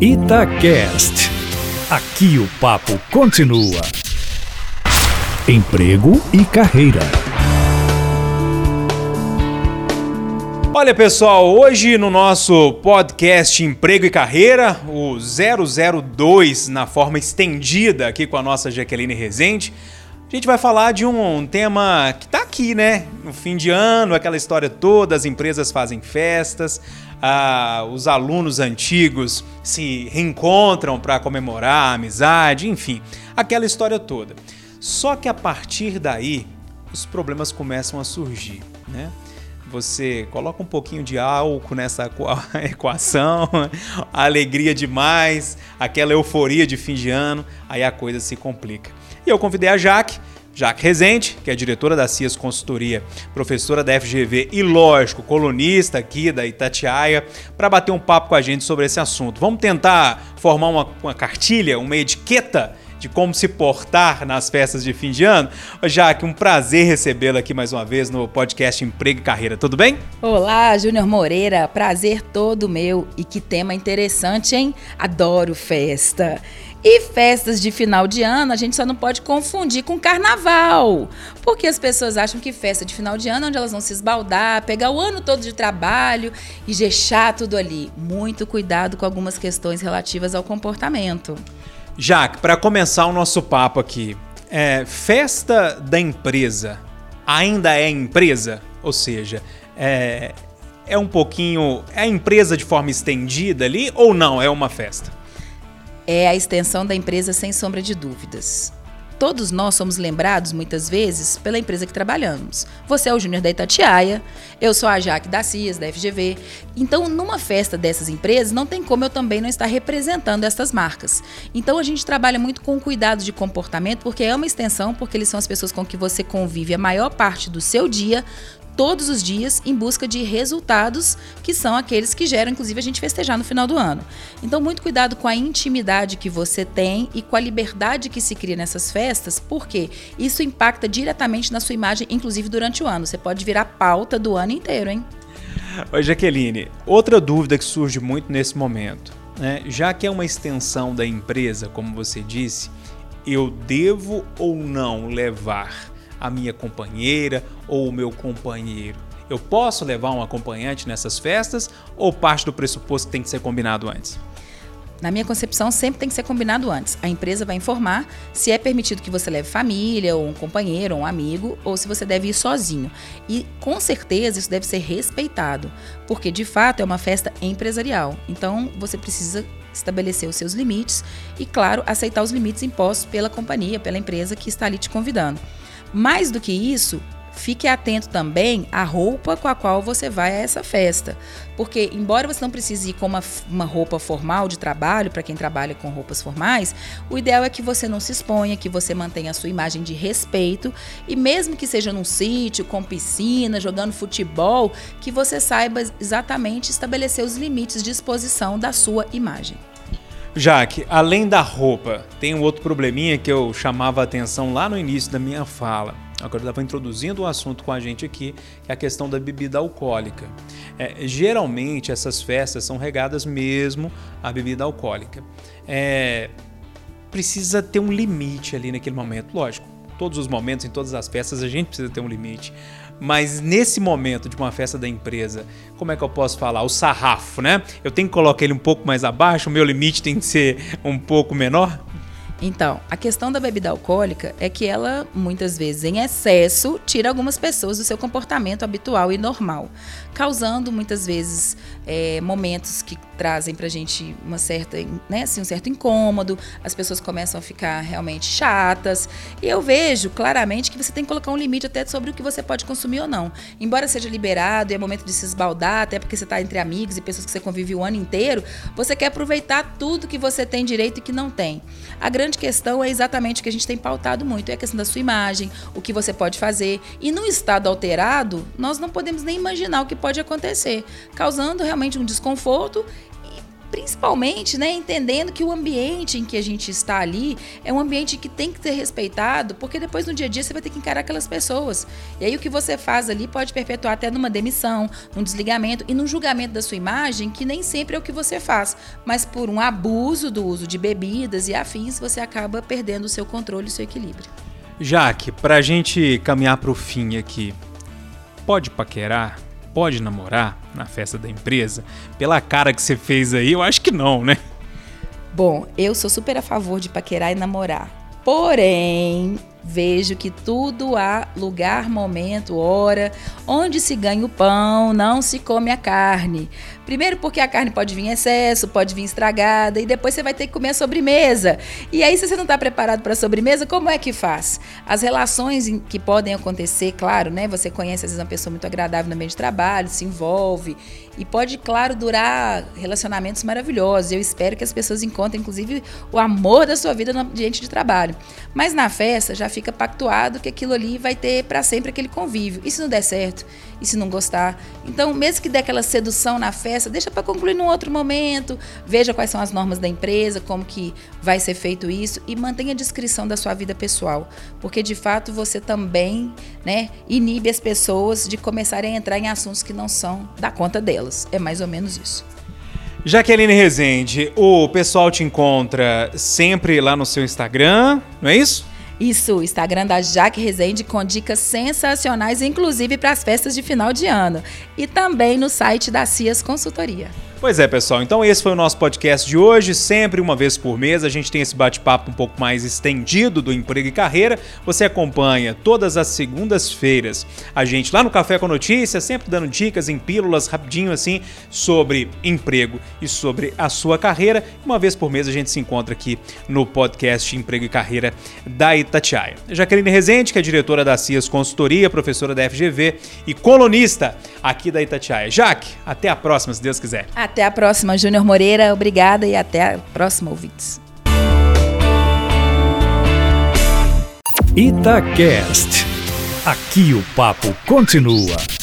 Itacast. Aqui o papo continua. Emprego e carreira. Olha pessoal, hoje no nosso podcast Emprego e Carreira, o 002 na forma estendida aqui com a nossa Jaqueline Rezende, a gente vai falar de um tema que está aqui, né? No fim de ano, aquela história toda, as empresas fazem festas, ah, os alunos antigos se reencontram para comemorar a amizade, enfim, aquela história toda. Só que a partir daí, os problemas começam a surgir, né? Você coloca um pouquinho de álcool nessa equação, alegria demais, aquela euforia de fim de ano, aí a coisa se complica. E eu convidei a Jaque, Jaque Rezende, que é diretora da CIAS Consultoria, professora da FGV e, lógico, colunista aqui da Itatiaia, para bater um papo com a gente sobre esse assunto. Vamos tentar formar uma, uma cartilha, uma etiqueta de como se portar nas festas de fim de ano. Jaque, um prazer recebê-la aqui mais uma vez no podcast Emprego e Carreira. Tudo bem? Olá, Júnior Moreira. Prazer todo meu. E que tema interessante, hein? Adoro festa. E festas de final de ano a gente só não pode confundir com carnaval. Porque as pessoas acham que festa de final de ano é onde elas vão se esbaldar, pegar o ano todo de trabalho e jechar tudo ali. Muito cuidado com algumas questões relativas ao comportamento. Jaque, para começar o nosso papo aqui, é, festa da empresa ainda é empresa? Ou seja, é, é um pouquinho. É a empresa de forma estendida ali ou não? É uma festa? É a extensão da empresa sem sombra de dúvidas. Todos nós somos lembrados, muitas vezes, pela empresa que trabalhamos. Você é o Júnior da Itatiaia, eu sou a Jaque da CIAS, da FGV. Então, numa festa dessas empresas, não tem como eu também não estar representando essas marcas. Então, a gente trabalha muito com cuidado de comportamento, porque é uma extensão, porque eles são as pessoas com que você convive a maior parte do seu dia, todos os dias em busca de resultados que são aqueles que geram, inclusive, a gente festejar no final do ano. Então, muito cuidado com a intimidade que você tem e com a liberdade que se cria nessas festas, porque isso impacta diretamente na sua imagem, inclusive durante o ano. Você pode virar pauta do ano inteiro, hein? Oi, Jaqueline, outra dúvida que surge muito nesse momento, né? Já que é uma extensão da empresa, como você disse, eu devo ou não levar a minha companheira ou o meu companheiro. Eu posso levar um acompanhante nessas festas ou parte do pressuposto que tem que ser combinado antes? Na minha concepção, sempre tem que ser combinado antes. A empresa vai informar se é permitido que você leve família, ou um companheiro, ou um amigo, ou se você deve ir sozinho. E com certeza isso deve ser respeitado, porque de fato é uma festa empresarial. Então você precisa estabelecer os seus limites e, claro, aceitar os limites impostos pela companhia, pela empresa que está ali te convidando. Mais do que isso, fique atento também à roupa com a qual você vai a essa festa. Porque, embora você não precise ir com uma, uma roupa formal de trabalho, para quem trabalha com roupas formais, o ideal é que você não se exponha, que você mantenha a sua imagem de respeito e, mesmo que seja num sítio, com piscina, jogando futebol, que você saiba exatamente estabelecer os limites de exposição da sua imagem. Jaque, além da roupa, tem um outro probleminha que eu chamava a atenção lá no início da minha fala. Agora estava introduzindo o um assunto com a gente aqui, que é a questão da bebida alcoólica. É, geralmente essas festas são regadas mesmo à bebida alcoólica. É, precisa ter um limite ali naquele momento, lógico. Todos os momentos, em todas as festas, a gente precisa ter um limite. Mas nesse momento de uma festa da empresa, como é que eu posso falar? O sarrafo, né? Eu tenho que colocar ele um pouco mais abaixo, o meu limite tem que ser um pouco menor? Então, a questão da bebida alcoólica é que ela, muitas vezes em excesso, tira algumas pessoas do seu comportamento habitual e normal, causando muitas vezes é, momentos que trazem pra gente uma certa, né, assim, um certo incômodo, as pessoas começam a ficar realmente chatas. E eu vejo claramente que você tem que colocar um limite até sobre o que você pode consumir ou não. Embora seja liberado e é momento de se esbaldar, até porque você está entre amigos e pessoas que você convive o ano inteiro, você quer aproveitar tudo que você tem direito e que não tem. A grande questão é exatamente o que a gente tem pautado muito, é a questão da sua imagem, o que você pode fazer. E no estado alterado, nós não podemos nem imaginar o que pode acontecer, causando realmente um desconforto principalmente, né, entendendo que o ambiente em que a gente está ali é um ambiente que tem que ser respeitado, porque depois no dia a dia você vai ter que encarar aquelas pessoas. E aí o que você faz ali pode perpetuar até numa demissão, num desligamento e num julgamento da sua imagem, que nem sempre é o que você faz, mas por um abuso do uso de bebidas e afins, você acaba perdendo o seu controle e o seu equilíbrio. Jaque, pra gente caminhar pro fim aqui, pode paquerar? Pode namorar na festa da empresa? Pela cara que você fez aí, eu acho que não, né? Bom, eu sou super a favor de paquerar e namorar. Porém, vejo que tudo há lugar, momento, hora, onde se ganha o pão, não se come a carne. Primeiro porque a carne pode vir em excesso, pode vir estragada e depois você vai ter que comer a sobremesa. E aí se você não está preparado para a sobremesa, como é que faz? As relações que podem acontecer, claro, né? Você conhece às vezes uma pessoa muito agradável no meio de trabalho, se envolve e pode, claro, durar relacionamentos maravilhosos. Eu espero que as pessoas encontrem, inclusive, o amor da sua vida no ambiente de trabalho. Mas na festa já fica pactuado que aquilo ali vai ter para sempre aquele convívio. E se não der certo? E se não gostar? Então, mesmo que dê aquela sedução na festa, deixa para concluir num outro momento. Veja quais são as normas da empresa, como que vai ser feito isso e mantenha a descrição da sua vida pessoal, porque de fato você também, né, inibe as pessoas de começarem a entrar em assuntos que não são da conta delas. É mais ou menos isso. Jaqueline Rezende, o pessoal te encontra sempre lá no seu Instagram, não é isso? Isso, o Instagram da Jaque Rezende com dicas sensacionais, inclusive para as festas de final de ano. E também no site da Cias Consultoria. Pois é, pessoal. Então esse foi o nosso podcast de hoje. Sempre uma vez por mês a gente tem esse bate-papo um pouco mais estendido do emprego e carreira. Você acompanha todas as segundas-feiras a gente lá no Café com Notícias, sempre dando dicas em pílulas rapidinho assim sobre emprego e sobre a sua carreira. Uma vez por mês a gente se encontra aqui no podcast Emprego e Carreira da Itatiaia. Jaqueline Rezende, que é diretora da CIAS Consultoria, professora da FGV e colunista aqui da Itatiaia. Jaque, até a próxima, se Deus quiser. Até a próxima, Júnior Moreira. Obrigada e até a próxima, ouvintes. Itacast. Aqui o papo continua.